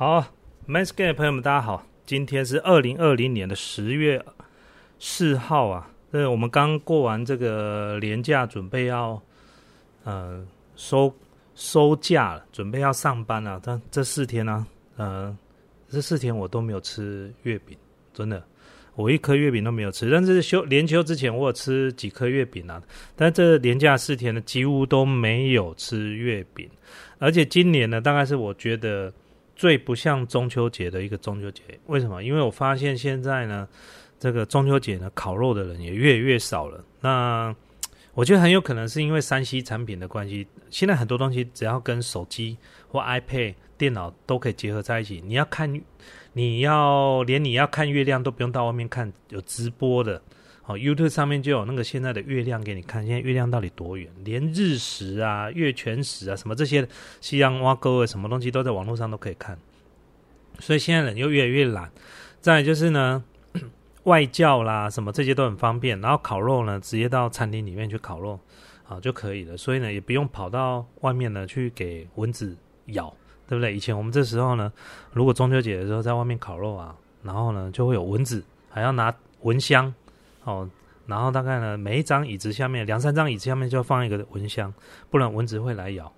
好 m a n s c a p e 的朋友们，大家好，今天是二零二零年的十月四号啊。对，我们刚过完这个年假，准备要呃收收假了，准备要上班了。但这四天呢，呃，这四天我都没有吃月饼，真的，我一颗月饼都没有吃。但是休连休之前，我有吃几颗月饼啊。但这年假四天呢，几乎都没有吃月饼。而且今年呢，大概是我觉得。最不像中秋节的一个中秋节，为什么？因为我发现现在呢，这个中秋节呢，烤肉的人也越来越少了。那我觉得很有可能是因为山西产品的关系。现在很多东西只要跟手机或 iPad 电脑都可以结合在一起。你要看，你要连你要看月亮都不用到外面看，有直播的。哦，YouTube 上面就有那个现在的月亮给你看，现在月亮到底多远？连日食啊、月全食啊什么这些夕阳挖沟啊，什么东西都在网络上都可以看。所以现在人又越来越懒。再就是呢，外教啦什么这些都很方便，然后烤肉呢，直接到餐厅里面去烤肉啊就可以了。所以呢，也不用跑到外面呢去给蚊子咬，对不对？以前我们这时候呢，如果中秋节的时候在外面烤肉啊，然后呢就会有蚊子，还要拿蚊香。哦，然后大概呢，每一张椅子下面两三张椅子下面就放一个蚊香，不然蚊子会来咬。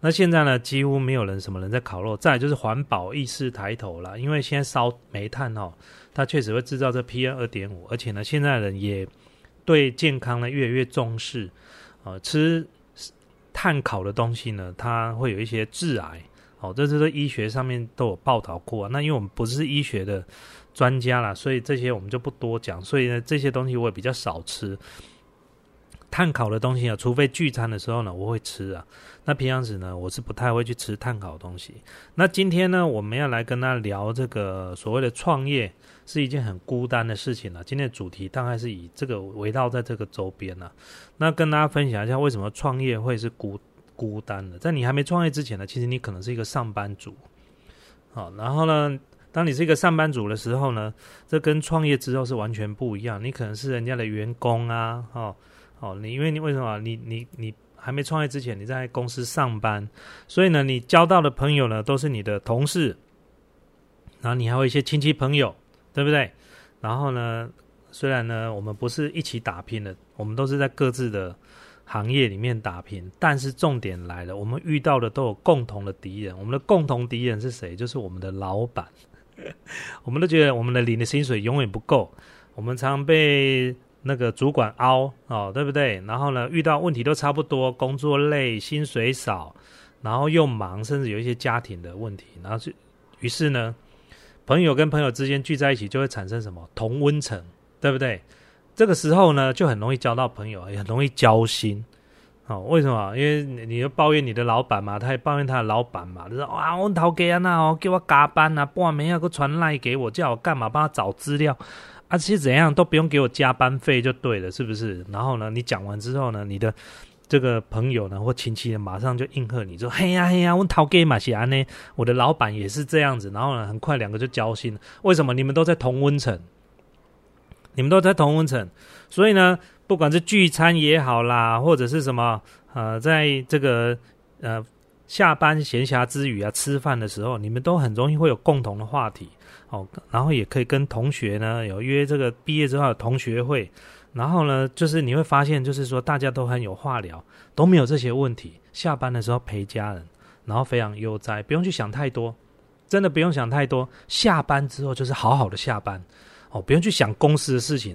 那现在呢，几乎没有人什么人在烤肉。再就是环保意识抬头了，因为现在烧煤炭哦，它确实会制造这 PM 二点五，而且呢，现在人也对健康呢越来越重视。呃，吃碳烤的东西呢，它会有一些致癌。哦，这这个医学上面都有报道过。那因为我们不是医学的。专家啦，所以这些我们就不多讲。所以呢，这些东西我也比较少吃。碳烤的东西啊，除非聚餐的时候呢，我会吃啊。那平常时呢，我是不太会去吃碳烤的东西。那今天呢，我们要来跟他聊这个所谓的创业是一件很孤单的事情了。今天的主题大概是以这个围绕在这个周边呢。那跟大家分享一下，为什么创业会是孤孤单的？在你还没创业之前呢，其实你可能是一个上班族。好，然后呢？当你是一个上班族的时候呢，这跟创业之后是完全不一样。你可能是人家的员工啊，哦哦，你因为你为什么？你你你还没创业之前，你在公司上班，所以呢，你交到的朋友呢都是你的同事，然后你还有一些亲戚朋友，对不对？然后呢，虽然呢我们不是一起打拼的，我们都是在各自的。行业里面打拼，但是重点来了，我们遇到的都有共同的敌人。我们的共同敌人是谁？就是我们的老板。我们都觉得我们的领的薪水永远不够，我们常被那个主管凹哦，对不对？然后呢，遇到问题都差不多，工作累，薪水少，然后又忙，甚至有一些家庭的问题，然后就于是呢，朋友跟朋友之间聚在一起，就会产生什么同温层，对不对？这个时候呢，就很容易交到朋友，也很容易交心。哦，为什么？因为你要抱怨你的老板嘛，他也抱怨他的老板嘛，就说啊，我头家啊，那哦，给我加班啊，半夜要个传赖给我，叫我干嘛？帮他找资料，啊，其实怎样都不用给我加班费就对了，是不是？然后呢，你讲完之后呢，你的这个朋友呢或亲戚呢，马上就应和你说，嘿呀嘿呀，我头家嘛是安呢，我的老板也是这样子。然后呢，很快两个就交心。为什么？你们都在同温层。你们都在同温层，所以呢，不管是聚餐也好啦，或者是什么，呃，在这个呃下班闲暇之余啊，吃饭的时候，你们都很容易会有共同的话题哦。然后也可以跟同学呢有约这个毕业之后的同学会，然后呢，就是你会发现，就是说大家都很有话聊，都没有这些问题。下班的时候陪家人，然后非常悠哉，不用去想太多，真的不用想太多。下班之后就是好好的下班。哦，不用去想公司的事情，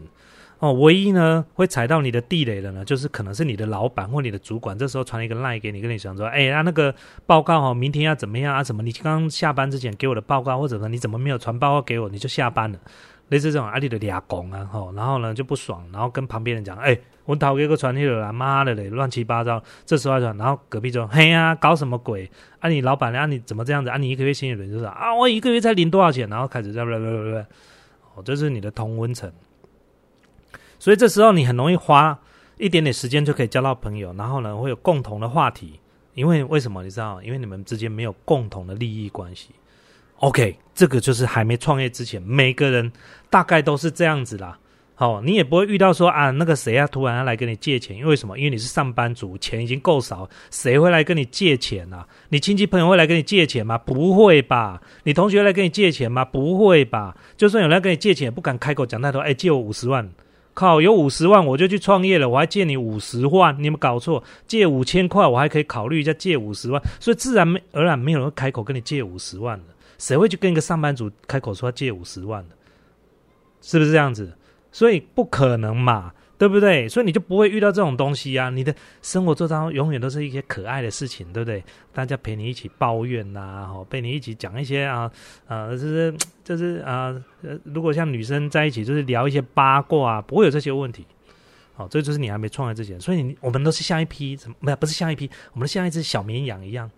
哦，唯一呢会踩到你的地雷的呢，就是可能是你的老板或你的主管，这时候传一个赖给你，跟你讲说，哎，啊那个报告哦，明天要怎么样啊？什么？你刚下班之前给我的报告，或者说你怎么没有传报告给我，你就下班了，类似这种阿里的俩拱啊，吼，然后呢就不爽，然后跟旁边人讲，哎，我讨给个传去了，妈的嘞，乱七八糟，这时候传，然后隔壁就嘿呀，搞什么鬼？啊，你老板，啊你怎么这样子？啊，你一个月薪水就是啊，我一个月才领多少钱？然后开始在不不不不。哦，这是你的同温层，所以这时候你很容易花一点点时间就可以交到朋友，然后呢会有共同的话题，因为为什么你知道？因为你们之间没有共同的利益关系。OK，这个就是还没创业之前，每个人大概都是这样子啦。好，你也不会遇到说啊，那个谁啊，突然来跟你借钱，因为什么？因为你是上班族，钱已经够少，谁会来跟你借钱啊？你亲戚朋友会来跟你借钱吗？不会吧？你同学来跟你借钱吗？不会吧？就算有人跟你借钱，也不敢开口讲太多。哎，借我五十万，靠，有五十万我就去创业了，我还借你五十万，你有没有搞错？借五千块我还可以考虑一下借五十万，所以自然而然没有人开口跟你借五十万的，谁会去跟一个上班族开口说借五十万的？是不是这样子？所以不可能嘛，对不对？所以你就不会遇到这种东西啊！你的生活当中永远都是一些可爱的事情，对不对？大家陪你一起抱怨呐，哈，陪你一起讲一些啊，呃，就是就是啊，呃，如果像女生在一起，就是聊一些八卦啊，不会有这些问题。好，这就是你还没创业之前，所以你我们都是像一批什么？不，不是像一批，我们像一只小绵羊一样，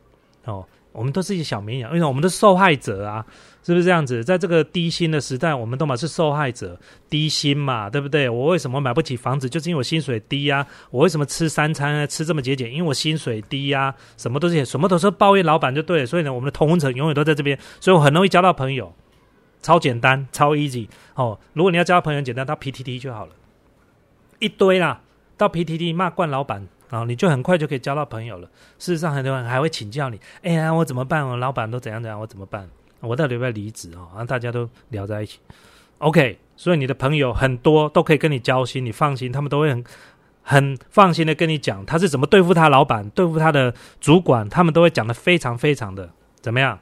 哦。我们都是一些小绵羊，因为我们的受害者啊，是不是这样子？在这个低薪的时代，我们都嘛是受害者，低薪嘛，对不对？我为什么买不起房子？就是因为我薪水低呀。我为什么吃三餐吃这么节俭？因为我薪水低呀。什么都是什么都是抱怨老板就对了。所以呢，我们的同温层永远都在这边，所以我很容易交到朋友，超简单，超 easy 哦。如果你要交朋友，简单到 PTT 就好了，一堆啦，到 PTT 骂惯老板。啊，你就很快就可以交到朋友了。事实上，很多人还会请教你：“哎呀，我怎么办？我老板都怎样怎样，我怎么办？我到底要不要离职？”哦，然后大家都聊在一起。OK，所以你的朋友很多都可以跟你交心，你放心，他们都会很很放心的跟你讲他是怎么对付他老板、对付他的主管，他们都会讲的非常非常的怎么样。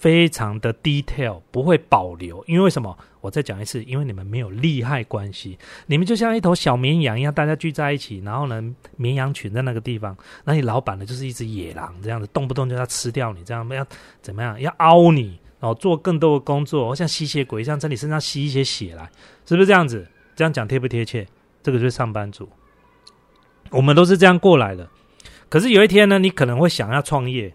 非常的 detail，不会保留，因为什么？我再讲一次，因为你们没有利害关系，你们就像一头小绵羊一样，大家聚在一起，然后呢，绵羊群在那个地方，那你老板呢，就是一只野狼这样子，动不动就要吃掉你，这样要怎么样？要凹你，然后做更多的工作，像吸血鬼一样在你身上吸一些血来，是不是这样子？这样讲贴不贴切？这个就是上班族，我们都是这样过来的。可是有一天呢，你可能会想要创业。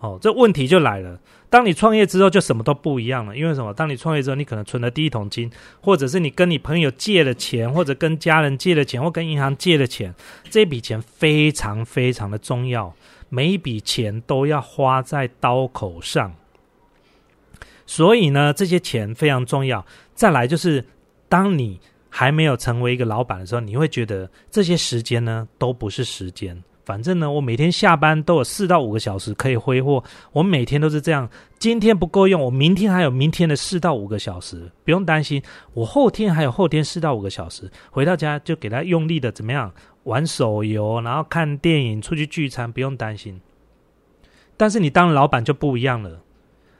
哦，这问题就来了。当你创业之后，就什么都不一样了。因为什么？当你创业之后，你可能存了第一桶金，或者是你跟你朋友借了钱，或者跟家人借了钱，或跟银行借了钱。这笔钱非常非常的重要，每一笔钱都要花在刀口上。所以呢，这些钱非常重要。再来就是，当你还没有成为一个老板的时候，你会觉得这些时间呢都不是时间。反正呢，我每天下班都有四到五个小时可以挥霍。我每天都是这样，今天不够用，我明天还有明天的四到五个小时，不用担心。我后天还有后天四到五个小时，回到家就给他用力的怎么样玩手游，然后看电影，出去聚餐，不用担心。但是你当老板就不一样了，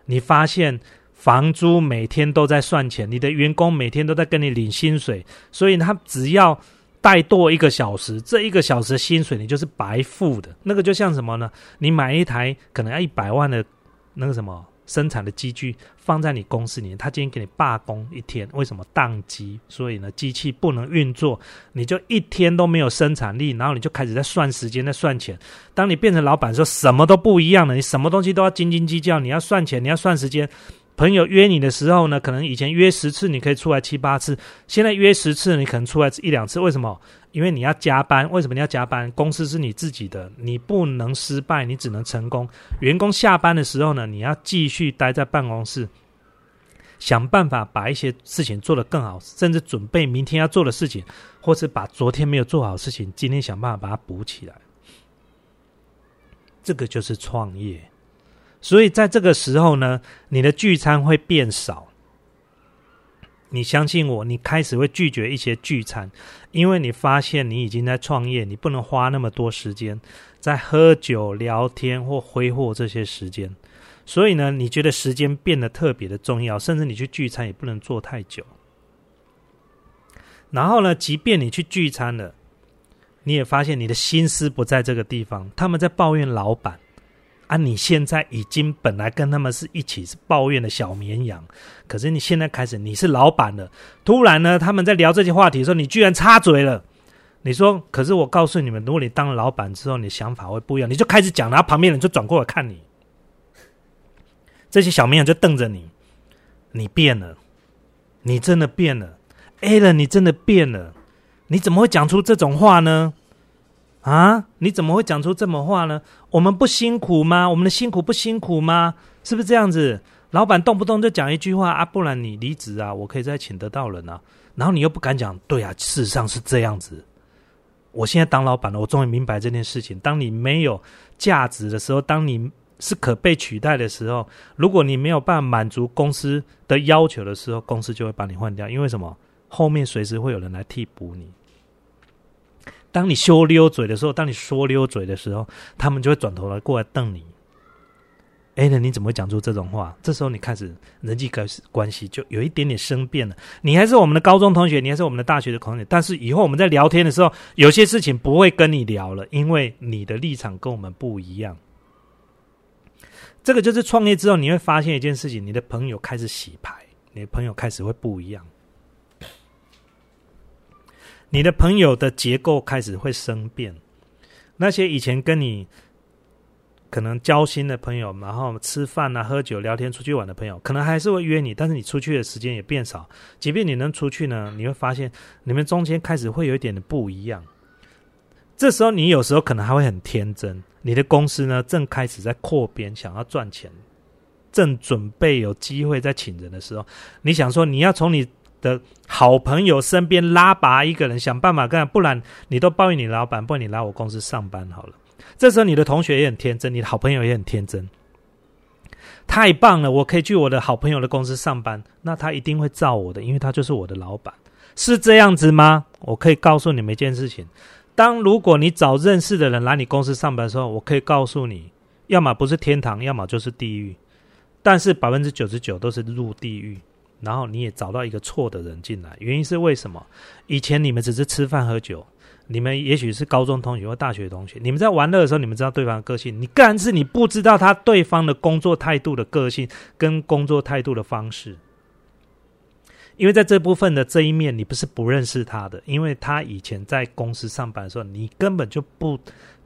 你发现房租每天都在算钱，你的员工每天都在跟你领薪水，所以他只要。怠惰一个小时，这一个小时的薪水你就是白付的。那个就像什么呢？你买一台可能要一百万的那个什么生产的机具放在你公司里面，他今天给你罢工一天，为什么宕机？所以呢，机器不能运作，你就一天都没有生产力，然后你就开始在算时间，在算钱。当你变成老板时候，什么都不一样了，你什么东西都要斤斤计较，你要算钱，你要算时间。朋友约你的时候呢，可能以前约十次你可以出来七八次，现在约十次你可能出来一两次。为什么？因为你要加班。为什么你要加班？公司是你自己的，你不能失败，你只能成功。员工下班的时候呢，你要继续待在办公室，想办法把一些事情做得更好，甚至准备明天要做的事情，或是把昨天没有做好事情，今天想办法把它补起来。这个就是创业。所以在这个时候呢，你的聚餐会变少。你相信我，你开始会拒绝一些聚餐，因为你发现你已经在创业，你不能花那么多时间在喝酒、聊天或挥霍这些时间。所以呢，你觉得时间变得特别的重要，甚至你去聚餐也不能坐太久。然后呢，即便你去聚餐了，你也发现你的心思不在这个地方，他们在抱怨老板。啊！你现在已经本来跟他们是一起是抱怨的小绵羊，可是你现在开始你是老板了，突然呢，他们在聊这些话题的时候，你居然插嘴了。你说，可是我告诉你们，如果你当老板之后，你的想法会不一样，你就开始讲，然后旁边人就转过来看你，这些小绵羊就瞪着你，你变了，你真的变了，A 了，你真的变了，你怎么会讲出这种话呢？啊！你怎么会讲出这么话呢？我们不辛苦吗？我们的辛苦不辛苦吗？是不是这样子？老板动不动就讲一句话啊，不然你离职啊，我可以再请得到人啊。然后你又不敢讲，对啊，事实上是这样子。我现在当老板了，我终于明白这件事情。当你没有价值的时候，当你是可被取代的时候，如果你没有办法满足公司的要求的时候，公司就会把你换掉。因为什么？后面随时会有人来替补你。当你修溜嘴的时候，当你说溜嘴的时候，他们就会转头来过来瞪你。哎，那你怎么会讲出这种话？这时候你开始人际关关系就有一点点生变了。你还是我们的高中同学，你还是我们的大学的同学，但是以后我们在聊天的时候，有些事情不会跟你聊了，因为你的立场跟我们不一样。这个就是创业之后你会发现一件事情：你的朋友开始洗牌，你的朋友开始会不一样，你的朋友的结构开始会生变。那些以前跟你。可能交心的朋友，然后吃饭啊、喝酒、聊天、出去玩的朋友，可能还是会约你，但是你出去的时间也变少。即便你能出去呢，你会发现你们中间开始会有一点的不一样。这时候，你有时候可能还会很天真。你的公司呢，正开始在扩编，想要赚钱，正准备有机会在请人的时候，你想说你要从你的好朋友身边拉拔一个人，想办法干，不然你都抱怨你老板，不然你来我公司上班好了。这时候，你的同学也很天真，你的好朋友也很天真，太棒了！我可以去我的好朋友的公司上班，那他一定会照我的，因为他就是我的老板，是这样子吗？我可以告诉你们一件事情：当如果你找认识的人来你公司上班的时候，我可以告诉你，要么不是天堂，要么就是地狱，但是百分之九十九都是入地狱。然后你也找到一个错的人进来，原因是为什么？以前你们只是吃饭喝酒。你们也许是高中同学或大学同学，你们在玩乐的时候，你们知道对方的个性，你但是你不知道他对方的工作态度的个性跟工作态度的方式，因为在这部分的这一面，你不是不认识他的，因为他以前在公司上班的时候，你根本就不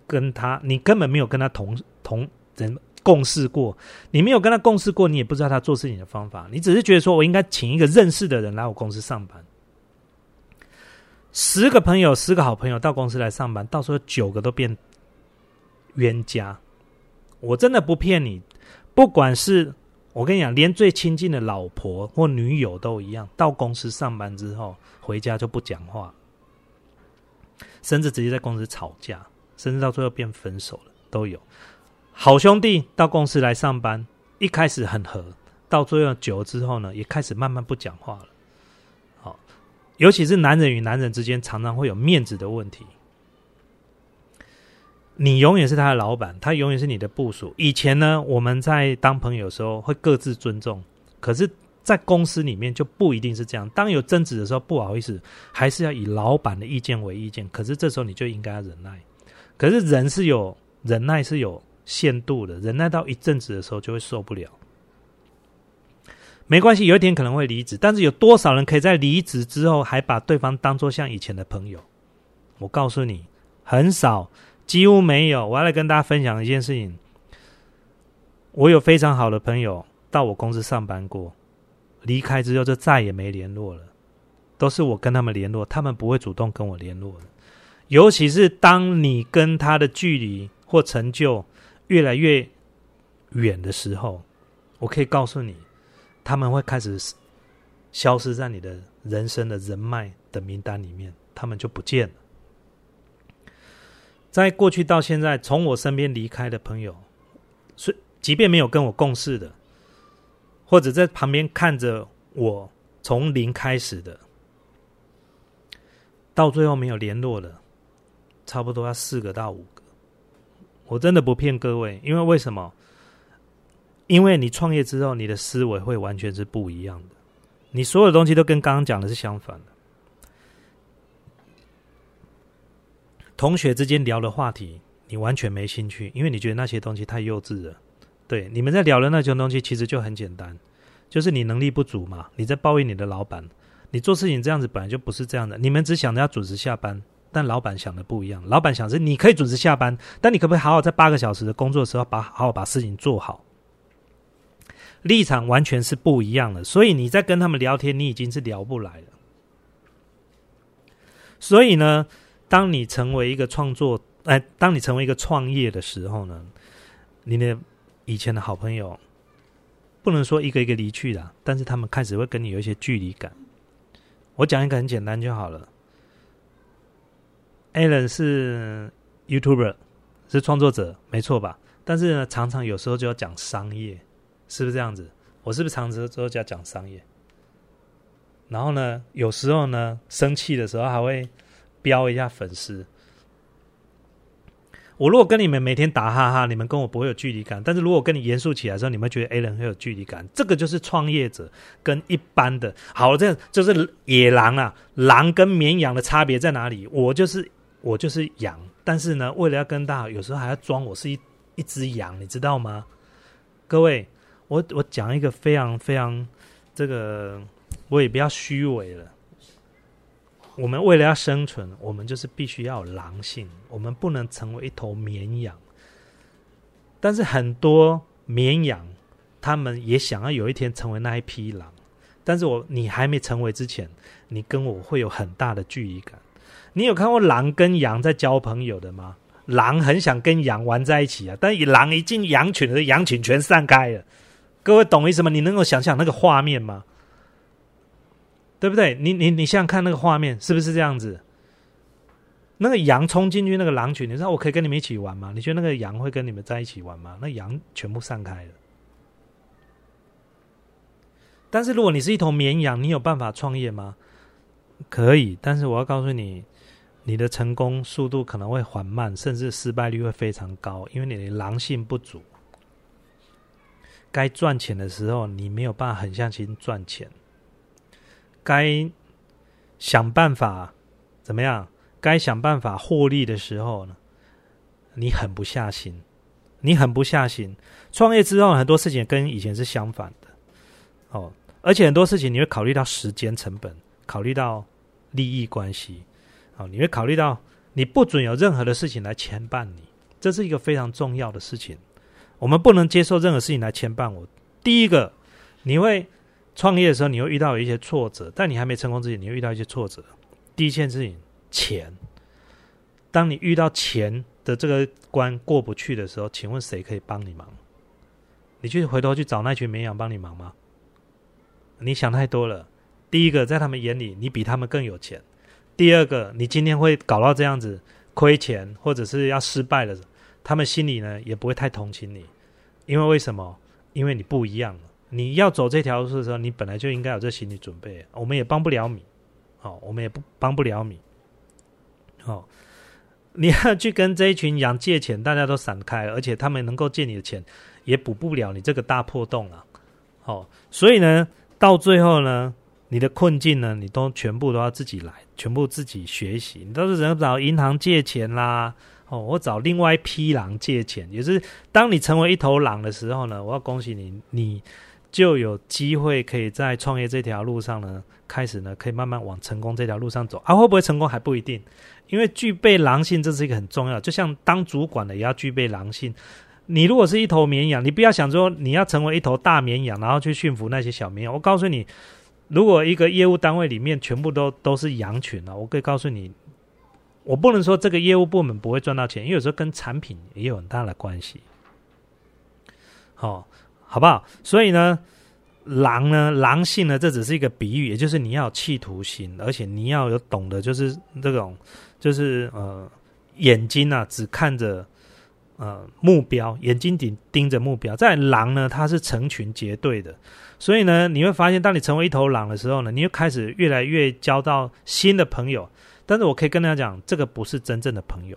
跟他，你根本没有跟他同同人共事过，你没有跟他共事过，你也不知道他做事情的方法，你只是觉得说我应该请一个认识的人来我公司上班。十个朋友，十个好朋友到公司来上班，到时候九个都变冤家。我真的不骗你，不管是我跟你讲，连最亲近的老婆或女友都一样，到公司上班之后回家就不讲话，甚至直接在公司吵架，甚至到最后变分手了都有。好兄弟到公司来上班，一开始很和，到最后久了之后呢，也开始慢慢不讲话了。好尤其是男人与男人之间，常常会有面子的问题。你永远是他的老板，他永远是你的部属。以前呢，我们在当朋友的时候会各自尊重，可是，在公司里面就不一定是这样。当有争执的时候，不好意思，还是要以老板的意见为意见。可是这时候你就应该要忍耐。可是人是有忍耐是有限度的，忍耐到一阵子的时候就会受不了。没关系，有一天可能会离职，但是有多少人可以在离职之后还把对方当做像以前的朋友？我告诉你，很少，几乎没有。我要来跟大家分享一件事情：我有非常好的朋友到我公司上班过，离开之后就再也没联络了，都是我跟他们联络，他们不会主动跟我联络的。尤其是当你跟他的距离或成就越来越远的时候，我可以告诉你。他们会开始消失在你的人生的人脉的名单里面，他们就不见了。在过去到现在，从我身边离开的朋友，是即便没有跟我共事的，或者在旁边看着我从零开始的，到最后没有联络的，差不多要四个到五个。我真的不骗各位，因为为什么？因为你创业之后，你的思维会完全是不一样的，你所有东西都跟刚刚讲的是相反的。同学之间聊的话题，你完全没兴趣，因为你觉得那些东西太幼稚了。对，你们在聊的那些东西，其实就很简单，就是你能力不足嘛，你在抱怨你的老板，你做事情这样子本来就不是这样的。你们只想着要准时下班，但老板想的不一样。老板想是你可以准时下班，但你可不可以好好在八个小时的工作时候，把好好把事情做好？立场完全是不一样的，所以你在跟他们聊天，你已经是聊不来了。所以呢，当你成为一个创作，哎，当你成为一个创业的时候呢，你的以前的好朋友，不能说一个一个离去了，但是他们开始会跟你有一些距离感。我讲一个很简单就好了。Alan 是 YouTuber，是创作者，没错吧？但是呢，常常有时候就要讲商业，是不是这样子？我是不是常常都要讲商业？然后呢，有时候呢，生气的时候还会飙一下粉丝。我如果跟你们每天打哈哈，你们跟我不会有距离感；但是如果跟你严肃起来的时候，你们觉得 A 人很有距离感。这个就是创业者跟一般的，好，这就是野狼啊，狼跟绵羊的差别在哪里？我就是我就是羊，但是呢，为了要跟大家，有时候还要装我是一一只羊，你知道吗？各位，我我讲一个非常非常这个，我也不要虚伪了。我们为了要生存，我们就是必须要有狼性，我们不能成为一头绵羊。但是很多绵羊，他们也想要有一天成为那一匹狼。但是我你还没成为之前，你跟我会有很大的距离感。你有看过狼跟羊在交朋友的吗？狼很想跟羊玩在一起啊，但一狼一进羊群的羊群全散开了。各位懂意思吗？你能够想象那个画面吗？对不对？你你你想想看那个画面是不是这样子？那个羊冲进去那个狼群，你说我可以跟你们一起玩吗？你觉得那个羊会跟你们在一起玩吗？那羊全部散开了。但是如果你是一头绵羊，你有办法创业吗？可以，但是我要告诉你，你的成功速度可能会缓慢，甚至失败率会非常高，因为你的狼性不足。该赚钱的时候，你没有办法狠下心赚钱。该想办法怎么样？该想办法获利的时候呢？你狠不下心，你狠不下心。创业之后很多事情跟以前是相反的哦，而且很多事情你会考虑到时间成本，考虑到利益关系，你会考虑到你不准有任何的事情来牵绊你，这是一个非常重要的事情。我们不能接受任何事情来牵绊我。第一个，你会。创业的时候，你会遇到一些挫折，但你还没成功之前，你会遇到一些挫折。第一件事情，钱。当你遇到钱的这个关过不去的时候，请问谁可以帮你忙？你去回头去找那群绵羊帮你忙吗？你想太多了。第一个，在他们眼里，你比他们更有钱；第二个，你今天会搞到这样子亏钱，或者是要失败了，他们心里呢也不会太同情你，因为为什么？因为你不一样。你要走这条路的时候，你本来就应该有这心理准备。我们也帮不了你，好，我们也不帮不了你。好，你要去跟这一群羊借钱，大家都闪开，而且他们能够借你的钱，也补不了你这个大破洞啊。好，所以呢，到最后呢，你的困境呢，你都全部都要自己来，全部自己学习。你都是只能找银行借钱啦，哦，我找另外一批狼借钱。也是当你成为一头狼的时候呢，我要恭喜你，你。就有机会可以在创业这条路上呢，开始呢，可以慢慢往成功这条路上走。啊，会不会成功还不一定，因为具备狼性这是一个很重要。就像当主管的也要具备狼性。你如果是一头绵羊，你不要想说你要成为一头大绵羊，然后去驯服那些小绵羊。我告诉你，如果一个业务单位里面全部都都是羊群啊，我可以告诉你，我不能说这个业务部门不会赚到钱，因为有时候跟产品也有很大的关系。好。好不好？所以呢，狼呢，狼性呢，这只是一个比喻，也就是你要有企图心，而且你要有懂得，就是这种，就是呃，眼睛啊，只看着呃目标，眼睛顶盯着目标。在狼呢，它是成群结队的，所以呢，你会发现，当你成为一头狼的时候呢，你就开始越来越交到新的朋友。但是我可以跟大家讲，这个不是真正的朋友。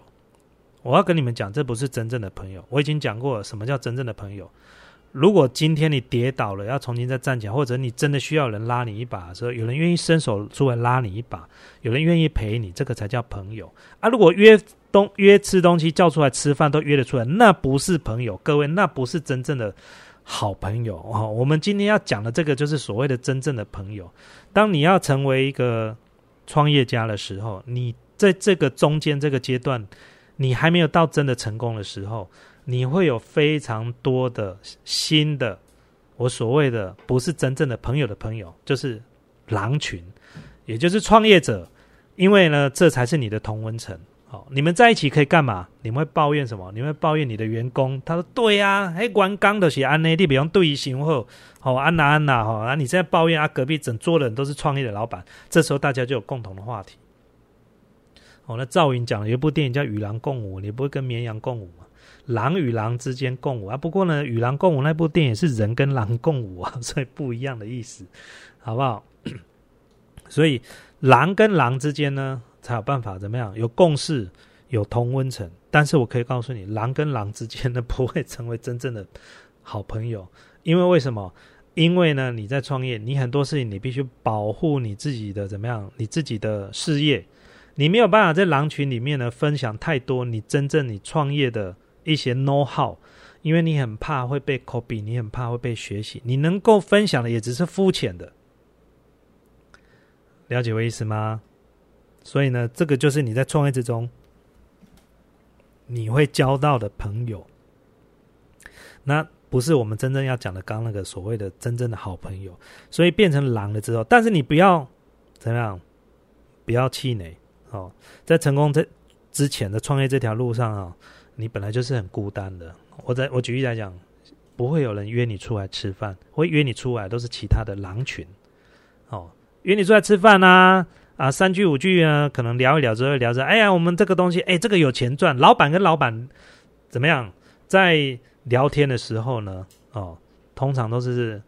我要跟你们讲，这不是真正的朋友。我已经讲过，什么叫真正的朋友。如果今天你跌倒了，要重新再站起来，或者你真的需要人拉你一把的时候，有人愿意伸手出来拉你一把，有人愿意陪你，这个才叫朋友啊！如果约东约吃东西叫出来吃饭都约得出来，那不是朋友，各位，那不是真正的好朋友哦。我们今天要讲的这个就是所谓的真正的朋友。当你要成为一个创业家的时候，你在这个中间这个阶段，你还没有到真的成功的时候。你会有非常多的新的，我所谓的不是真正的朋友的朋友，就是狼群，也就是创业者，因为呢，这才是你的同温层。你们在一起可以干嘛？你们会抱怨什么？你们会抱怨你的员工？他说：“对呀，哎，关刚的是安内地，比方对于行后，好安娜安娜哈，啊，你现在抱怨啊，隔壁整桌的人都是创业的老板，这时候大家就有共同的话题。哦，那赵云讲了一部电影叫《与狼共舞》，你不会跟绵羊共舞吗？狼与狼之间共舞啊，不过呢，《与狼共舞》那部电影是人跟狼共舞啊，所以不一样的意思，好不好？所以狼跟狼之间呢？才有办法怎么样？有共识，有同温层。但是我可以告诉你，狼跟狼之间呢，不会成为真正的好朋友。因为为什么？因为呢，你在创业，你很多事情你必须保护你自己的怎么样？你自己的事业，你没有办法在狼群里面呢分享太多你真正你创业的一些 know how，因为你很怕会被 copy，你很怕会被学习。你能够分享的也只是肤浅的。了解我意思吗？所以呢，这个就是你在创业之中你会交到的朋友，那不是我们真正要讲的刚那个所谓的真正的好朋友。所以变成狼了之后，但是你不要怎么样，不要气馁哦。在成功这之前的创业这条路上啊，你本来就是很孤单的。我在我举例来讲，不会有人约你出来吃饭，会约你出来都是其他的狼群哦，约你出来吃饭啊。啊，三句五句呢，可能聊一聊之后聊着，哎呀，我们这个东西，哎，这个有钱赚。老板跟老板怎么样？在聊天的时候呢，哦，通常都是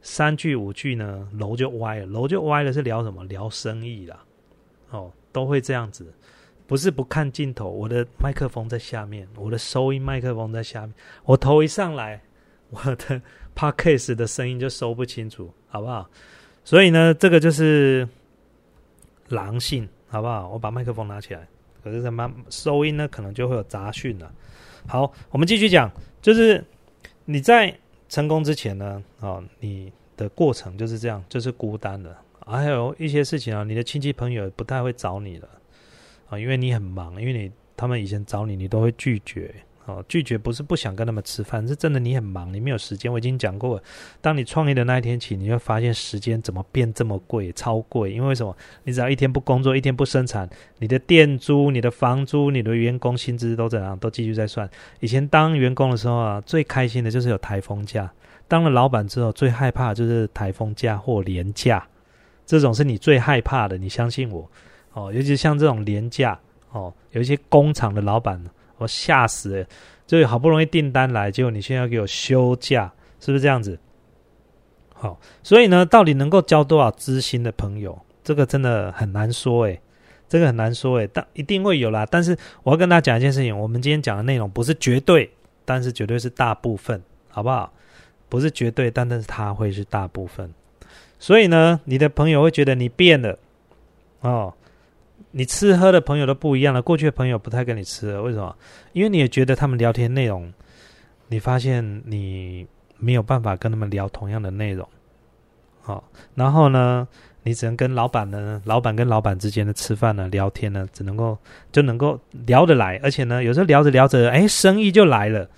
三句五句呢，楼就歪了，楼就歪了，是聊什么？聊生意啦，哦，都会这样子，不是不看镜头，我的麦克风在下面，我的收音麦克风在下面，我头一上来，我的 podcast 的声音就收不清楚，好不好？所以呢，这个就是。狼性，好不好？我把麦克风拿起来，可是他妈收音呢？可能就会有杂讯了。好，我们继续讲，就是你在成功之前呢，啊，你的过程就是这样，就是孤单的。还有一些事情啊，你的亲戚朋友不太会找你了啊，因为你很忙，因为你他们以前找你，你都会拒绝。哦，拒绝不是不想跟他们吃饭，是真的你很忙，你没有时间。我已经讲过了，当你创业的那一天起，你会发现时间怎么变这么贵，超贵。因为什么？你只要一天不工作，一天不生产，你的店租、你的房租、你的员工薪资都怎样，都继续在算。以前当员工的时候啊，最开心的就是有台风假；当了老板之后，最害怕就是台风假或年假，这种是你最害怕的。你相信我哦，尤其像这种年假哦，有一些工厂的老板。我吓死了！就好不容易订单来，结果你现在要给我休假，是不是这样子？好，所以呢，到底能够交多少知心的朋友，这个真的很难说诶，这个很难说诶，但一定会有啦。但是我要跟大家讲一件事情，我们今天讲的内容不是绝对，但是绝对是大部分，好不好？不是绝对，但但是它会是大部分。所以呢，你的朋友会觉得你变了哦。你吃喝的朋友都不一样了，过去的朋友不太跟你吃了，为什么？因为你也觉得他们聊天内容，你发现你没有办法跟他们聊同样的内容，好，然后呢，你只能跟老板呢，老板跟老板之间的吃饭呢，聊天呢，只能够就能够聊得来，而且呢，有时候聊着聊着，哎，生意就来了。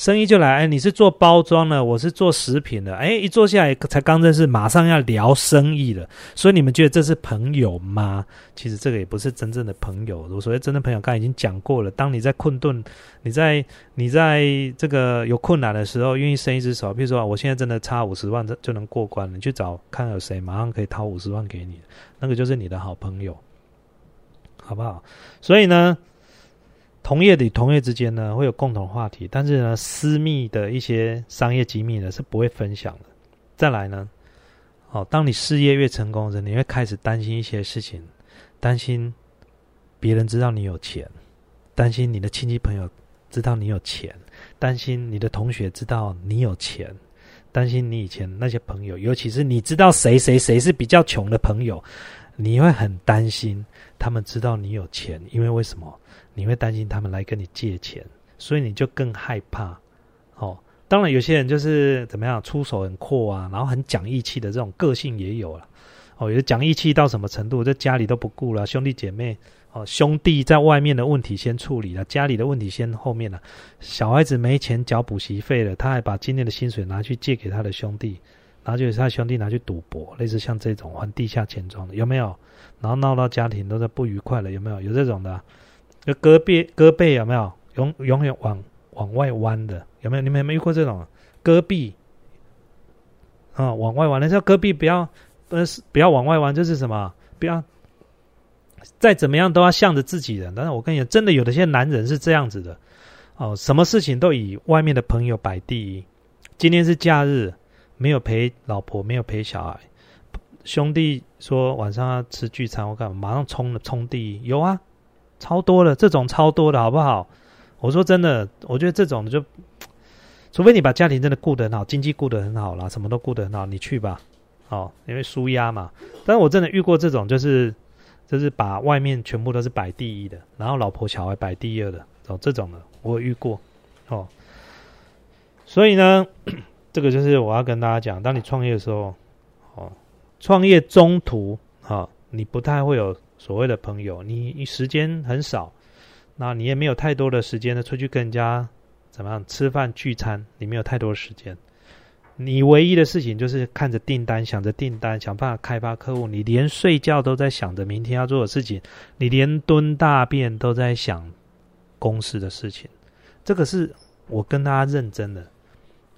生意就来，哎，你是做包装的，我是做食品的，哎，一坐下来才刚认识，马上要聊生意了，所以你们觉得这是朋友吗？其实这个也不是真正的朋友。我所谓真正朋友，刚才已经讲过了。当你在困顿，你在你在这个有困难的时候，愿意伸一只手，比如说我现在真的差五十万就就能过关了，你去找看有谁马上可以掏五十万给你，那个就是你的好朋友，好不好？所以呢。同业与同业之间呢，会有共同话题，但是呢，私密的一些商业机密呢是不会分享的。再来呢，哦，当你事业越成功的时，你会开始担心一些事情，担心别人知道你有钱，担心你的亲戚朋友知道你有钱，担心你的同学知道你有钱，担心你以前那些朋友，尤其是你知道谁谁谁是比较穷的朋友，你会很担心他们知道你有钱，因为为什么？你会担心他们来跟你借钱，所以你就更害怕。哦，当然有些人就是怎么样出手很阔啊，然后很讲义气的这种个性也有了。哦，有讲义气到什么程度，在家里都不顾了，兄弟姐妹哦，兄弟在外面的问题先处理了，家里的问题先后面了。小孩子没钱缴补习费了，他还把今天的薪水拿去借给他的兄弟，然后就是他兄弟拿去赌博，类似像这种还地下钱庄的有没有？然后闹到家庭都在不愉快了，有没有？有这种的。就胳膊胳膊有没有永永远往往外弯的？有没有？你们有没有遇过这种胳臂啊往外弯？那叫胳臂不要不是不要往外弯，就是什么？不要再怎么样都要向着自己人。但是我跟你讲，真的有的些男人是这样子的哦，什么事情都以外面的朋友摆第一。今天是假日，没有陪老婆，没有陪小孩。兄弟说晚上要吃聚餐，我干嘛？马上冲了冲第一。有啊，超多的这种超多的好不好？我说真的，我觉得这种就，除非你把家庭真的顾得很好，经济顾得很好啦，什么都顾得很好，你去吧。哦，因为舒压嘛。但是我真的遇过这种，就是就是把外面全部都是摆第一的，然后老婆小孩摆第二的，哦，这种的我遇过。哦，所以呢，这个就是我要跟大家讲，当你创业的时候，哦。创业中途，哈，你不太会有所谓的朋友，你时间很少，那你也没有太多的时间呢，出去跟人家怎么样吃饭聚餐，你没有太多时间。你唯一的事情就是看着订单，想着订单，想办法开发客户。你连睡觉都在想着明天要做的事情，你连蹲大便都在想公司的事情。这个是我跟大家认真的。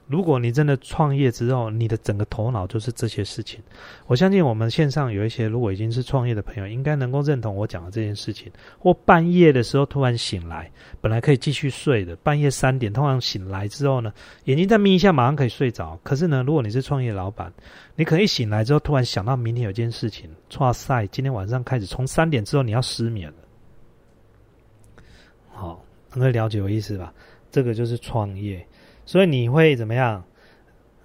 如果你真的创业之后，你的整个头脑就是这些事情，我相信我们线上有一些如果已经是创业的朋友，应该能够认同我讲的这件事情。或半夜的时候突然醒来，本来可以继续睡的，半夜三点突然醒来之后呢，眼睛再眯一下，马上可以睡着。可是呢，如果你是创业老板，你可能一醒来之后，突然想到明天有件事情，哇塞，今天晚上开始从三点之后你要失眠了。好，能够了解我意思吧？这个就是创业。所以你会怎么样？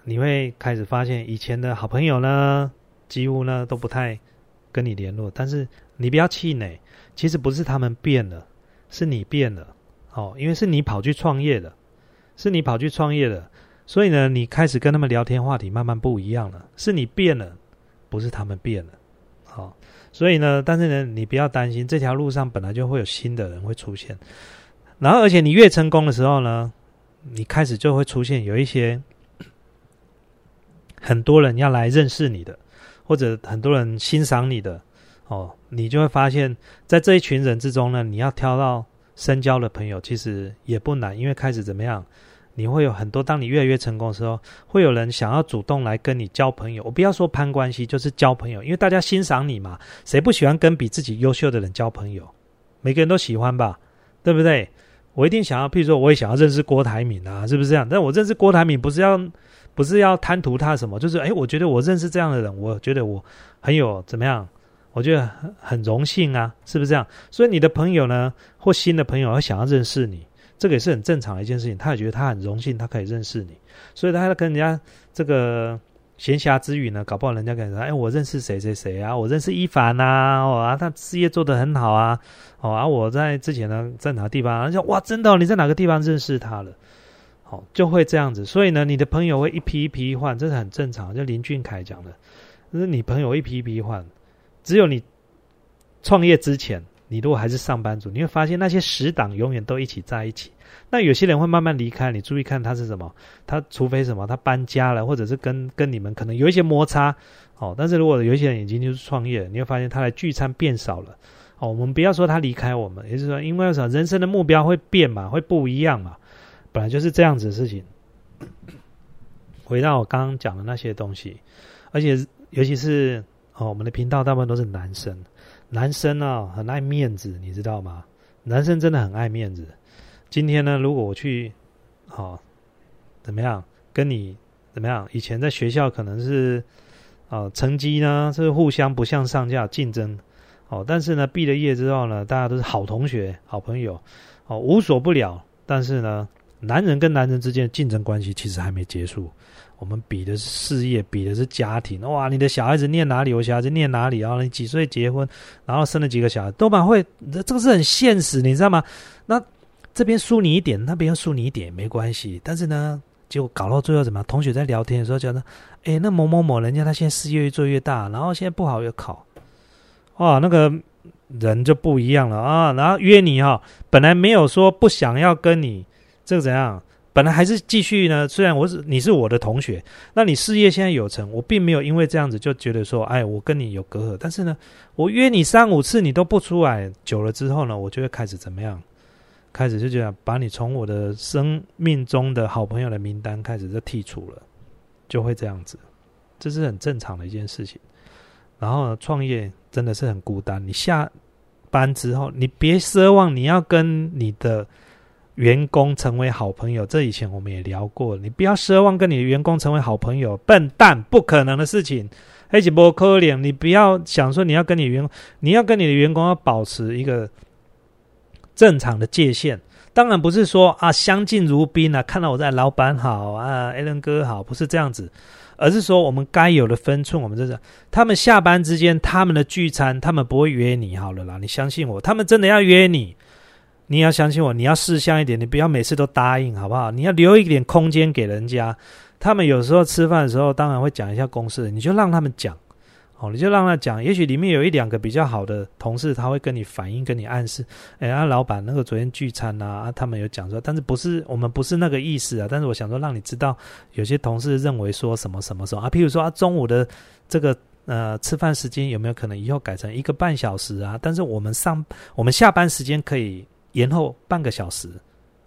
你会开始发现以前的好朋友呢，几乎呢都不太跟你联络。但是你不要气馁，其实不是他们变了，是你变了。哦，因为是你跑去创业的，是你跑去创业的，所以呢，你开始跟他们聊天话题慢慢不一样了。是你变了，不是他们变了。好，所以呢，但是呢，你不要担心，这条路上本来就会有新的人会出现。然后，而且你越成功的时候呢？你开始就会出现有一些很多人要来认识你的，或者很多人欣赏你的哦，你就会发现，在这一群人之中呢，你要挑到深交的朋友，其实也不难，因为开始怎么样，你会有很多，当你越来越成功的时候，会有人想要主动来跟你交朋友。我不要说攀关系，就是交朋友，因为大家欣赏你嘛，谁不喜欢跟比自己优秀的人交朋友？每个人都喜欢吧，对不对？我一定想要，譬如说，我也想要认识郭台铭啊，是不是这样？但我认识郭台铭不是要，不是要贪图他什么，就是哎，我觉得我认识这样的人，我觉得我很有怎么样？我觉得很很荣幸啊，是不是这样？所以你的朋友呢，或新的朋友，他想要认识你，这个也是很正常的一件事情。他也觉得他很荣幸，他可以认识你，所以他跟人家这个。闲暇之余呢，搞不好人家跟你说：“哎，我认识谁谁谁啊，我认识一凡呐，哦啊，他事业做得很好啊，哦啊，我在之前呢在哪个地方？而且哇，真的，你在哪个地方认识他了？好，就会这样子。所以呢，你的朋友会一批一批换，这是很正常。就林俊凯讲的，就是你朋友一批一批换，只有你创业之前，你如果还是上班族，你会发现那些死党永远都一起在一起。”那有些人会慢慢离开，你注意看他是什么？他除非什么，他搬家了，或者是跟跟你们可能有一些摩擦，哦。但是如果有一些人已经就是创业，你会发现他的聚餐变少了，哦。我们不要说他离开我们，也就是说，因为什么？人生的目标会变嘛，会不一样嘛，本来就是这样子的事情。回到我刚刚讲的那些东西，而且尤其是哦，我们的频道大部分都是男生，男生啊很爱面子，你知道吗？男生真的很爱面子。今天呢，如果我去，好，怎么样？跟你怎么样？以前在学校可能是，啊，成绩呢是互相不相上下竞争，哦，但是呢，毕了业之后呢，大家都是好同学、好朋友，哦，无所不了。但是呢，男人跟男人之间的竞争关系其实还没结束。我们比的是事业，比的是家庭。哇，你的小孩子念哪里？我小孩子念哪里？然后你几岁结婚？然后生了几个小孩？都蛮会，这个是很现实，你知道吗？那。这边输你一点，那边输你一点没关系。但是呢，结果搞到最后怎么样？同学在聊天的时候讲呢，哎，那某某某人家他现在事业越做越大，然后现在不好又考，哇，那个人就不一样了啊。然后约你哈，本来没有说不想要跟你这个怎样，本来还是继续呢。虽然我是你是我的同学，那你事业现在有成，我并没有因为这样子就觉得说，哎，我跟你有隔阂。但是呢，我约你三五次你都不出来，久了之后呢，我就会开始怎么样？开始就这样把你从我的生命中的好朋友的名单开始就剔除了，就会这样子，这是很正常的一件事情。然后创业真的是很孤单，你下班之后，你别奢望你要跟你的员工成为好朋友。这以前我们也聊过，你不要奢望跟你的员工成为好朋友，笨蛋，不可能的事情。黑吉波科脸，你不要想说你要跟你员工，你要跟你的员工要保持一个。正常的界限，当然不是说啊相敬如宾啊，看到我在老板好啊，a l n 哥好，不是这样子，而是说我们该有的分寸，我们这是他们下班之间他们的聚餐，他们不会约你好了啦，你相信我，他们真的要约你，你要相信我，你要识相一点，你不要每次都答应好不好？你要留一点空间给人家，他们有时候吃饭的时候当然会讲一下公事，你就让他们讲。哦，你就让他讲，也许里面有一两个比较好的同事，他会跟你反映、跟你暗示。哎，啊，老板，那个昨天聚餐啊，他们有讲说，但是不是我们不是那个意思啊？但是我想说，让你知道，有些同事认为说什么什么什么啊，譬如说啊，中午的这个呃吃饭时间有没有可能以后改成一个半小时啊？但是我们上我们下班时间可以延后半个小时，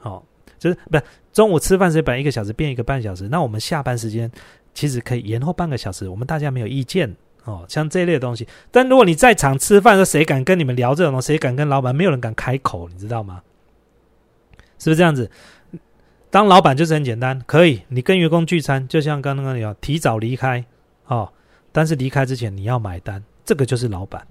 哦，就是不是中午吃饭时间本来一个小时变一个半小时，那我们下班时间其实可以延后半个小时，我们大家没有意见。哦，像这类的东西，但如果你在场吃饭，说谁敢跟你们聊这种东西？谁敢跟老板？没有人敢开口，你知道吗？是不是这样子？当老板就是很简单，可以你跟员工聚餐，就像刚刚讲，提早离开哦，但是离开之前你要买单，这个就是老板，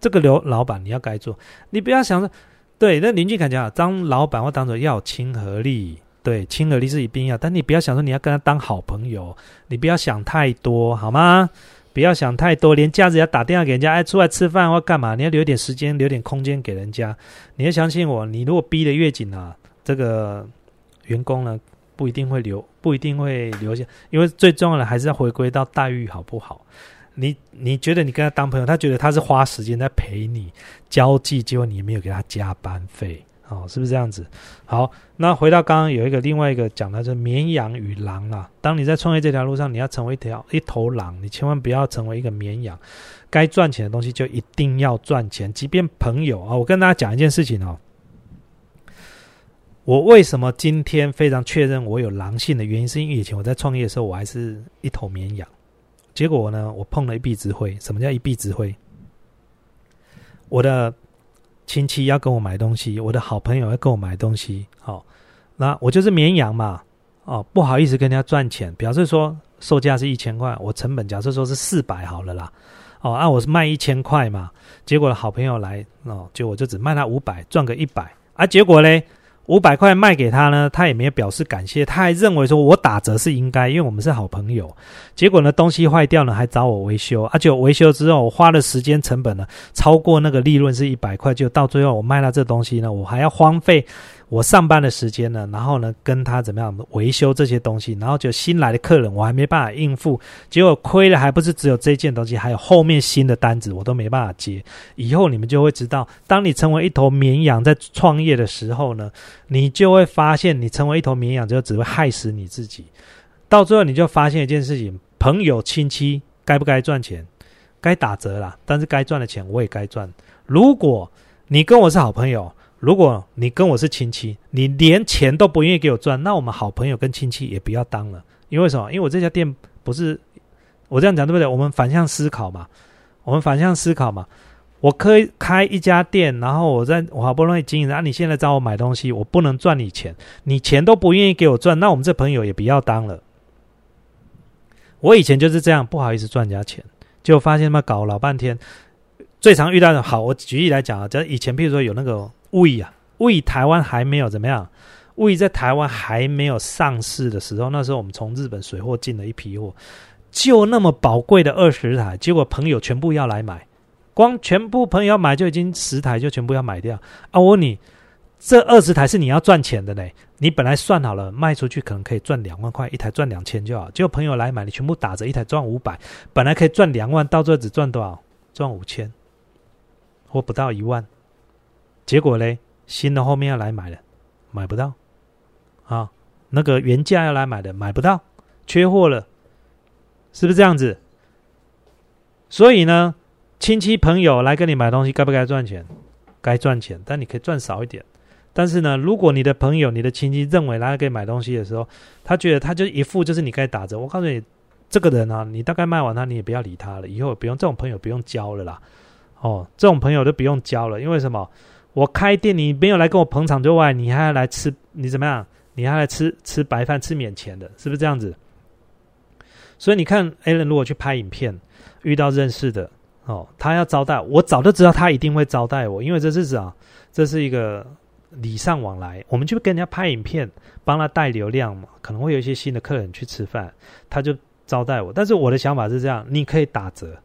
这个刘老板你要该做，你不要想着对那邻居敢讲，当老板或当做要亲和力，对亲和力是一定要，但你不要想说你要跟他当好朋友，你不要想太多，好吗？不要想太多，连假日要打电话给人家，哎，出来吃饭或干嘛？你要留点时间，留点空间给人家。你要相信我，你如果逼得越紧啊，这个员工呢不一定会留，不一定会留下，因为最重要的还是要回归到待遇好不好？你你觉得你跟他当朋友，他觉得他是花时间在陪你交际，结果你没有给他加班费。哦，是不是这样子？好，那回到刚刚有一个另外一个讲的，是绵羊与狼啊。当你在创业这条路上，你要成为一条一头狼，你千万不要成为一个绵羊。该赚钱的东西就一定要赚钱，即便朋友啊。我跟大家讲一件事情哦，我为什么今天非常确认我有狼性的原因，是因为以前我在创业的时候，我还是一头绵羊。结果呢，我碰了一臂之灰。什么叫一臂之灰？我的。亲戚要跟我买东西，我的好朋友要跟我买东西，好，那我就是绵羊嘛，哦，不好意思跟人家赚钱，表示说售价是一千块，我成本假设说是四百好了啦，哦，啊，我是卖一千块嘛，结果好朋友来，哦，就我就只卖他五百，赚个一百，啊，结果嘞。五百块卖给他呢，他也没有表示感谢，他还认为说我打折是应该，因为我们是好朋友。结果呢，东西坏掉了还找我维修，而且维修之后我花的时间成本呢超过那个利润是一百块，就到最后我卖了这东西呢，我还要荒废。我上班的时间呢，然后呢跟他怎么样维修这些东西，然后就新来的客人我还没办法应付，结果亏了还不是只有这件东西，还有后面新的单子我都没办法接。以后你们就会知道，当你成为一头绵羊在创业的时候呢，你就会发现你成为一头绵羊就只会害死你自己。到最后你就发现一件事情：朋友亲戚该不该赚钱？该打折啦，但是该赚的钱我也该赚。如果你跟我是好朋友。如果你跟我是亲戚，你连钱都不愿意给我赚，那我们好朋友跟亲戚也不要当了。因为什么？因为我这家店不是我这样讲对不对？我们反向思考嘛，我们反向思考嘛。我可以开一家店，然后我在我好不容易经营，然啊，你现在找我买东西，我不能赚你钱，你钱都不愿意给我赚，那我们这朋友也不要当了。我以前就是这样，不好意思赚人家钱，就发现他妈搞老半天。最常遇到的，好，我举例来讲啊，就以前，譬如说有那个。胃啊，胃台湾还没有怎么样？胃在台湾还没有上市的时候，那时候我们从日本水货进了一批货，就那么宝贵的二十台，结果朋友全部要来买，光全部朋友要买就已经十台就全部要买掉啊！我问你，这二十台是你要赚钱的嘞？你本来算好了卖出去可能可以赚两万块，一台赚两千就好，结果朋友来买，你全部打折，一台赚五百，本来可以赚两万，到最后只赚多少？赚五千，或不到一万。结果嘞，新的后面要来买了，买不到，啊，那个原价要来买的买不到，缺货了，是不是这样子？所以呢，亲戚朋友来跟你买东西，该不该赚钱？该赚钱，但你可以赚少一点。但是呢，如果你的朋友、你的亲戚认为来给你买东西的时候，他觉得他就一副就是你该打折。我告诉你，这个人啊，你大概卖完他，你也不要理他了，以后不用这种朋友不用交了啦。哦，这种朋友都不用交了，因为什么？我开店，你没有来跟我捧场之外，你还要来吃，你怎么样？你还来吃吃白饭，吃免钱的，是不是这样子？所以你看，Allen 如果去拍影片，遇到认识的哦，他要招待，我早就知道他一定会招待我，因为这是啊？这是一个礼尚往来。我们去跟人家拍影片，帮他带流量嘛，可能会有一些新的客人去吃饭，他就招待我。但是我的想法是这样：你可以打折，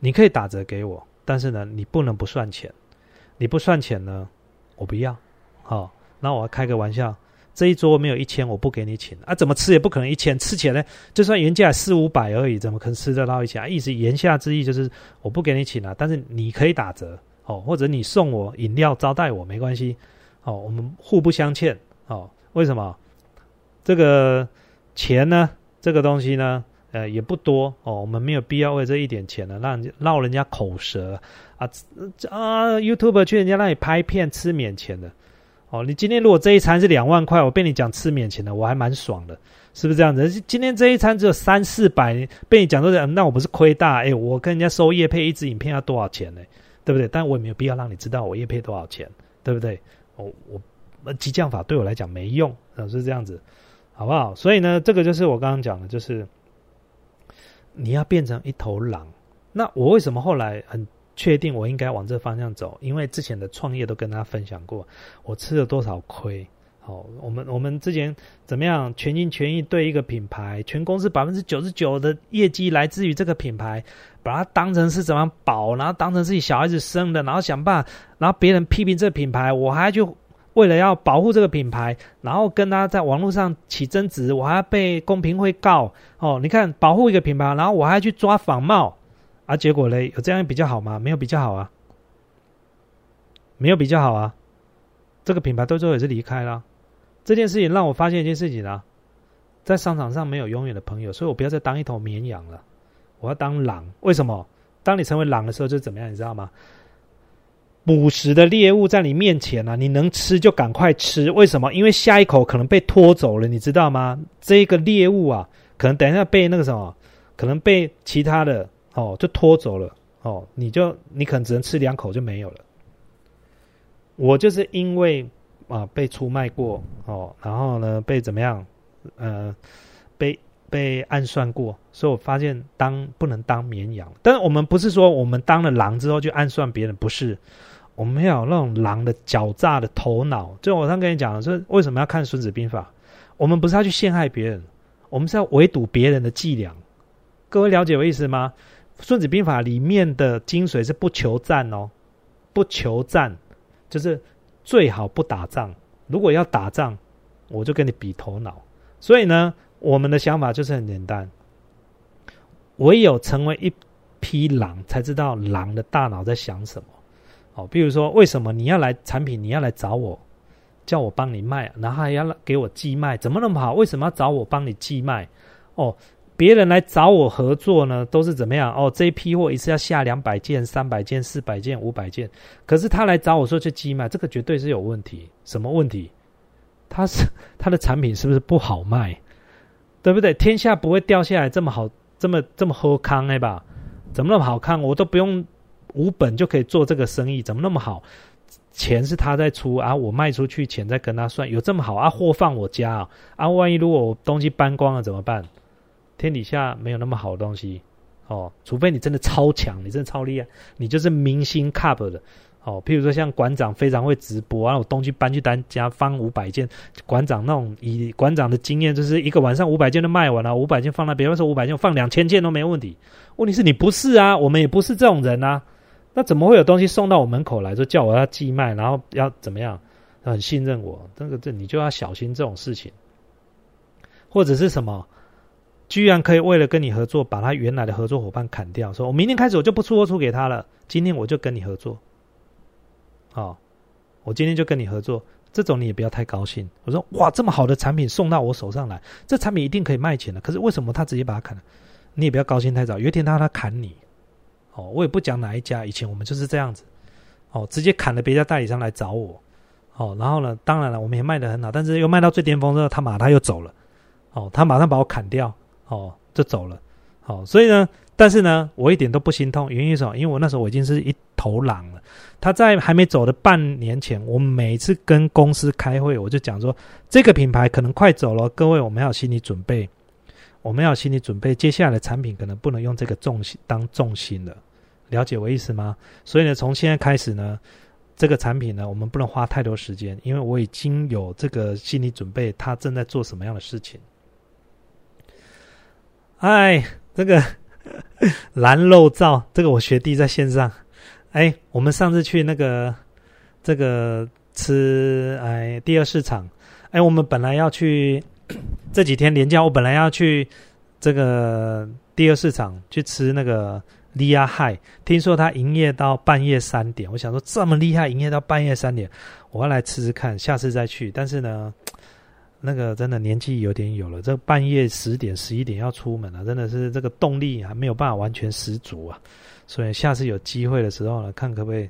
你可以打折给我，但是呢，你不能不算钱。你不算钱呢，我不要。好，那我开个玩笑。这一桌没有一千，我不给你请啊！怎么吃也不可能一千，吃起来呢，就算原价四五百而已，怎么可能吃得到一千？意思言下之意就是我不给你请了，但是你可以打折哦，或者你送我饮料招待我没关系哦，我们互不相欠哦。为什么？这个钱呢？这个东西呢？呃，也不多哦，我们没有必要为这一点钱呢，让绕人家口舌啊啊！YouTube 去人家那里拍片吃免钱的。哦，你今天如果这一餐是两万块，我被你讲吃免钱的，我还蛮爽的，是不是这样子？今天这一餐只有三四百，被你讲说，那我不是亏大？哎，我跟人家收叶配一支影片要多少钱呢？对不对？但我也没有必要让你知道我叶配多少钱，对不对？我我激将法对我来讲没用，是这样子，好不好？所以呢，这个就是我刚刚讲的，就是你要变成一头狼。那我为什么后来很？确定我应该往这方向走，因为之前的创业都跟大家分享过，我吃了多少亏。好，我们我们之前怎么样全心全意对一个品牌，全公司百分之九十九的业绩来自于这个品牌，把它当成是怎么宝，然后当成自己小孩子生的，然后想办法，然后别人批评这个品牌，我还去为了要保护这个品牌，然后跟他在网络上起争执，我还要被公平会告。哦，你看保护一个品牌，然后我还要去抓仿冒。啊，结果嘞，有这样比较好吗？没有比较好啊，没有比较好啊。这个品牌到最后也是离开了。这件事情让我发现一件事情啊，在商场上没有永远的朋友，所以我不要再当一头绵羊了，我要当狼。为什么？当你成为狼的时候，就怎么样？你知道吗？捕食的猎物在你面前啊，你能吃就赶快吃。为什么？因为下一口可能被拖走了，你知道吗？这个猎物啊，可能等一下被那个什么，可能被其他的。哦，就拖走了哦，你就你可能只能吃两口就没有了。我就是因为啊被出卖过哦，然后呢被怎么样呃被被暗算过，所以我发现当不能当绵羊。但我们不是说我们当了狼之后就暗算别人，不是，我们要有那种狼的狡诈的头脑。就我刚跟你讲的是为什么要看《孙子兵法》，我们不是要去陷害别人，我们是要围堵别人的伎俩。各位了解我意思吗？《孙子兵法》里面的精髓是不求战哦，不求战，就是最好不打仗。如果要打仗，我就跟你比头脑。所以呢，我们的想法就是很简单：唯有成为一匹狼，才知道狼的大脑在想什么。哦，比如说，为什么你要来产品？你要来找我，叫我帮你卖，然后还要给我寄卖，怎么那么好？为什么要找我帮你寄卖？哦。别人来找我合作呢，都是怎么样？哦，这一批货一次要下两百件、三百件、四百件、五百件。可是他来找我说去寄卖，这个绝对是有问题。什么问题？他是 他的产品是不是不好卖？对不对？天下不会掉下来这么好、这么这么好康哎吧？怎么那么好看？我都不用五本就可以做这个生意，怎么那么好？钱是他在出啊，我卖出去钱再跟他算，有这么好啊？货放我家啊？啊，万一如果我东西搬光了怎么办？天底下没有那么好的东西，哦，除非你真的超强，你真的超厉害，你就是明星 cup 的，哦，譬如说像馆长非常会直播，然后我东西搬去单家放五百件，馆长那种以馆长的经验，就是一个晚上五百件都卖完了，五百件放那，别人说五百件放两千件都没问题。问题是你不是啊，我们也不是这种人啊，那怎么会有东西送到我门口来，说叫我要寄卖，然后要怎么样？很信任我，这个这你就要小心这种事情，或者是什么？居然可以为了跟你合作，把他原来的合作伙伴砍掉，说我明天开始我就不出货出给他了，今天我就跟你合作。好，我今天就跟你合作，这种你也不要太高兴。我说哇，这么好的产品送到我手上来，这产品一定可以卖钱的。可是为什么他直接把它砍了？你也不要高兴太早，有一天他他砍你，哦，我也不讲哪一家，以前我们就是这样子，哦，直接砍了别家代理商来找我，哦，然后呢，当然了，我们也卖得很好，但是又卖到最巅峰之后，他马他又走了，哦，他马上把我砍掉，哦，就走了，哦，所以呢。但是呢，我一点都不心痛，原因是什么？因为我那时候我已经是一头狼了。他在还没走的半年前，我每次跟公司开会，我就讲说，这个品牌可能快走了，各位我们要心理准备，我们要心理准备，接下来的产品可能不能用这个重心当重心了，了解我意思吗？所以呢，从现在开始呢，这个产品呢，我们不能花太多时间，因为我已经有这个心理准备，他正在做什么样的事情。哎，这个。蓝肉皂，这个我学弟在线上。哎，我们上次去那个这个吃哎第二市场，哎，我们本来要去这几天连假，我本来要去这个第二市场去吃那个利亚海，听说他营业到半夜三点，我想说这么厉害，营业到半夜三点，我要来吃吃看，下次再去。但是呢。那个真的年纪有点有了，这半夜十点十一点要出门了，真的是这个动力还没有办法完全十足啊。所以下次有机会的时候呢，看可不可以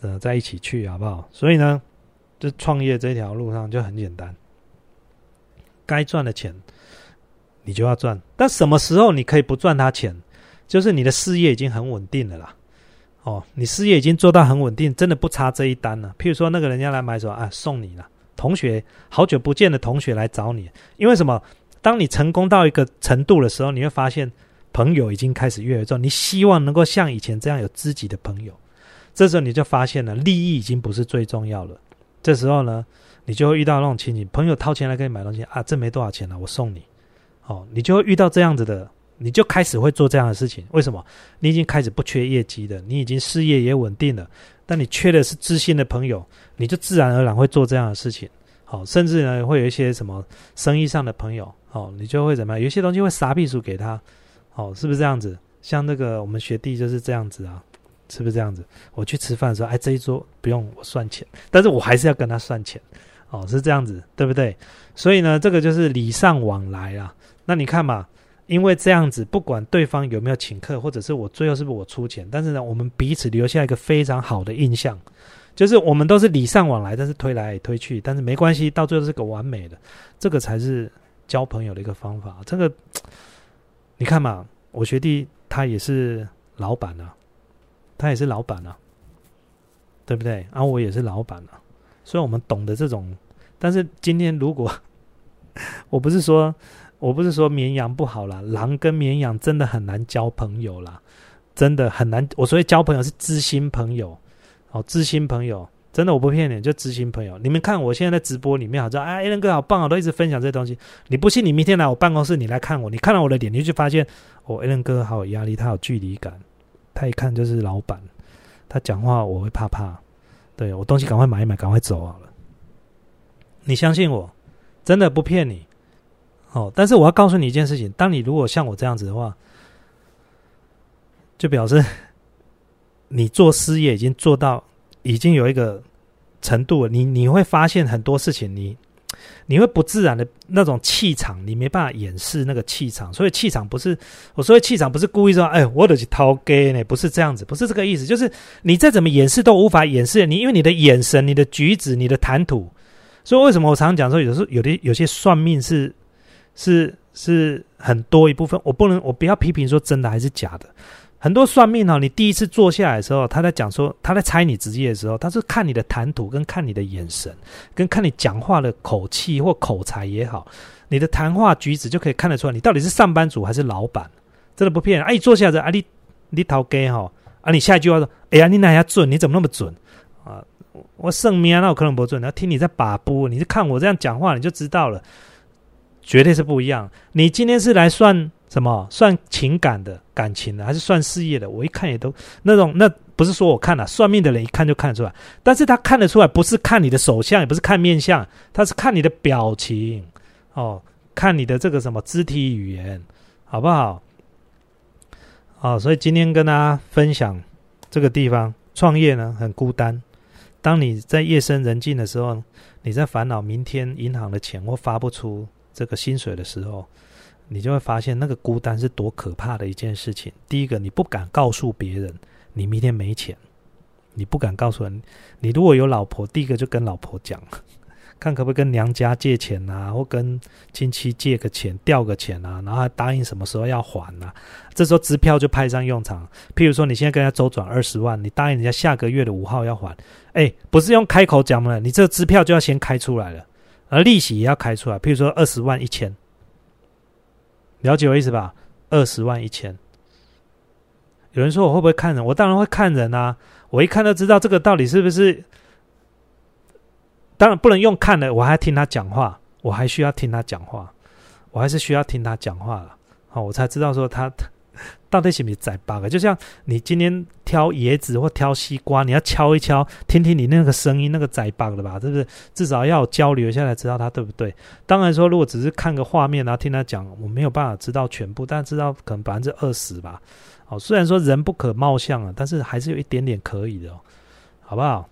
呃在一起去好不好？所以呢，这创业这条路上就很简单，该赚的钱你就要赚，但什么时候你可以不赚他钱？就是你的事业已经很稳定了啦。哦，你事业已经做到很稳定，真的不差这一单了。譬如说那个人家来买什么啊，送你了。同学，好久不见的同学来找你，因为什么？当你成功到一个程度的时候，你会发现朋友已经开始越来越重。你希望能够像以前这样有知己的朋友，这时候你就发现了利益已经不是最重要了。这时候呢，你就会遇到那种情景：朋友掏钱来给你买东西啊，这没多少钱了，我送你。哦，你就会遇到这样子的，你就开始会做这样的事情。为什么？你已经开始不缺业绩的，你已经事业也稳定了。但你缺的是知心的朋友，你就自然而然会做这样的事情。好，甚至呢会有一些什么生意上的朋友，哦，你就会怎么样？有些东西会撒屁数给他，哦，是不是这样子？像那个我们学弟就是这样子啊，是不是这样子？我去吃饭的时候，哎，这一桌不用我算钱，但是我还是要跟他算钱，哦，是这样子，对不对？所以呢，这个就是礼尚往来啊。那你看嘛。因为这样子，不管对方有没有请客，或者是我最后是不是我出钱，但是呢，我们彼此留下一个非常好的印象，就是我们都是礼尚往来，但是推来推去，但是没关系，到最后是个完美的，这个才是交朋友的一个方法。这个你看嘛，我学弟他也是老板啊，他也是老板啊，对不对？然后我也是老板啊，所以我们懂得这种。但是今天如果 我不是说。我不是说绵羊不好啦，狼跟绵羊真的很难交朋友啦，真的很难。我所以交朋友是知心朋友，哦，知心朋友，真的我不骗你，就知心朋友。你们看我现在在直播里面，好像哎，A 伦哥好棒啊，都一直分享这些东西。你不信，你明天来我办公室，你来看我，你看到我的脸，你就发现，哦，A 伦哥好有压力，他有距离感，他一看就是老板，他讲话我会怕怕，对我东西赶快买一买，赶快走好了。你相信我，真的不骗你。哦，但是我要告诉你一件事情：，当你如果像我这样子的话，就表示 你做事业已经做到已经有一个程度了。你你会发现很多事情，你你会不自然的那种气场，你没办法掩饰那个气场。所以气场不是我说的气场不是故意说，哎，我得去掏给呢，不是这样子，不是这个意思。就是你再怎么掩饰都无法掩饰你，因为你的眼神、你的举止、你的谈吐。所以为什么我常常讲说，有时候有的有些算命是。是是很多一部分，我不能我不要批评说真的还是假的。很多算命哦，你第一次坐下来的时候，他在讲说他在猜你职业的时候，他是看你的谈吐，跟看你的眼神，跟看你讲话的口气或口才也好，你的谈话举止就可以看得出来，你到底是上班族还是老板。真的不骗人。哎，坐下来，啊，你你头给哈啊，你下一句话说，哎呀，你哪下准？你怎么那么准啊？我圣命那我可能不准。要听你在把布，你是看我这样讲话，你就知道了。绝对是不一样。你今天是来算什么？算情感的感情的，还是算事业的？我一看也都那种，那不是说我看了算命的人一看就看出来。但是他看得出来，不是看你的手相，也不是看面相，他是看你的表情哦，看你的这个什么肢体语言，好不好？哦，所以今天跟大家分享这个地方创业呢，很孤单，当你在夜深人静的时候，你在烦恼明天银行的钱或发不出这个薪水的时候，你就会发现那个孤单是多可怕的一件事情。第一个，你不敢告诉别人你明天没钱，你不敢告诉人。你如果有老婆，第一个就跟老婆讲。看可不可以跟娘家借钱啊，或跟亲戚借个钱、调个钱啊，然后还答应什么时候要还啊？这时候支票就派上用场。譬如说，你现在跟他周转二十万，你答应人家下个月的五号要还，哎，不是用开口讲的，你这支票就要先开出来了，而利息也要开出来。譬如说，二十万一千，了解我意思吧？二十万一千。有人说我会不会看人？我当然会看人啊！我一看就知道这个到底是不是。当然不能用看的，我还听他讲话，我还需要听他讲话，我还是需要听他讲话了，好，我才知道说他到底是不是在 bug。就像你今天挑椰子或挑西瓜，你要敲一敲，听听你那个声音，那个在 bug 的吧？是不是？至少要交流一下才知道他对不对。当然说，如果只是看个画面，然后听他讲，我没有办法知道全部，但知道可能百分之二十吧。好，虽然说人不可貌相啊，但是还是有一点点可以的哦，好不好？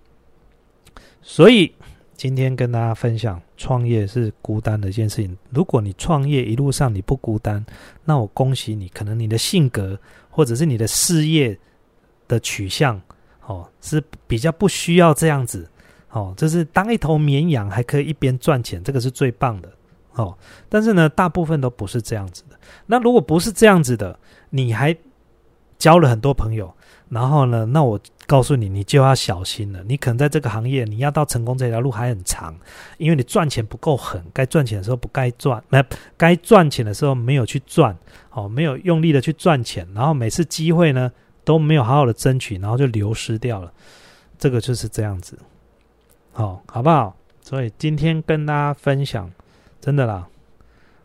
所以。今天跟大家分享，创业是孤单的一件事情。如果你创业一路上你不孤单，那我恭喜你，可能你的性格或者是你的事业的取向，哦，是比较不需要这样子，哦，就是当一头绵羊还可以一边赚钱，这个是最棒的，哦。但是呢，大部分都不是这样子的。那如果不是这样子的，你还交了很多朋友。然后呢？那我告诉你，你就要小心了。你可能在这个行业，你要到成功这条路还很长，因为你赚钱不够狠，该赚钱的时候不该赚，那该赚钱的时候没有去赚，哦，没有用力的去赚钱，然后每次机会呢都没有好好的争取，然后就流失掉了。这个就是这样子，好，好不好？所以今天跟大家分享，真的啦，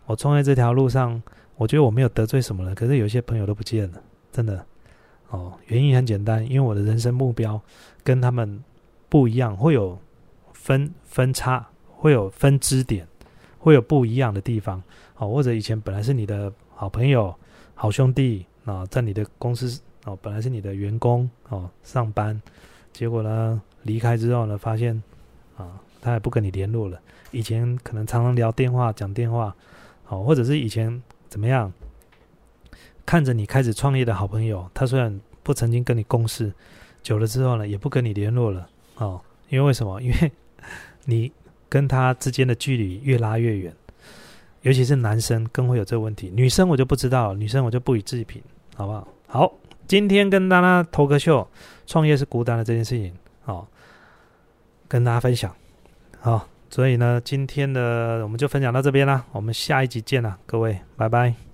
我创业这条路上，我觉得我没有得罪什么人，可是有些朋友都不见了，真的。哦，原因很简单，因为我的人生目标跟他们不一样，会有分分差，会有分支点，会有不一样的地方。哦，或者以前本来是你的好朋友、好兄弟啊，在你的公司哦，本来是你的员工哦，上班，结果呢离开之后呢，发现啊，他也不跟你联络了。以前可能常常聊电话、讲电话，哦，或者是以前怎么样？看着你开始创业的好朋友，他虽然不曾经跟你共事，久了之后呢，也不跟你联络了哦。因为为什么？因为你跟他之间的距离越拉越远，尤其是男生更会有这个问题。女生我就不知道，女生我就不予置评，好不好？好，今天跟大家投个秀，创业是孤单的这件事情，哦，跟大家分享。好，所以呢，今天的我们就分享到这边啦，我们下一集见了，各位，拜拜。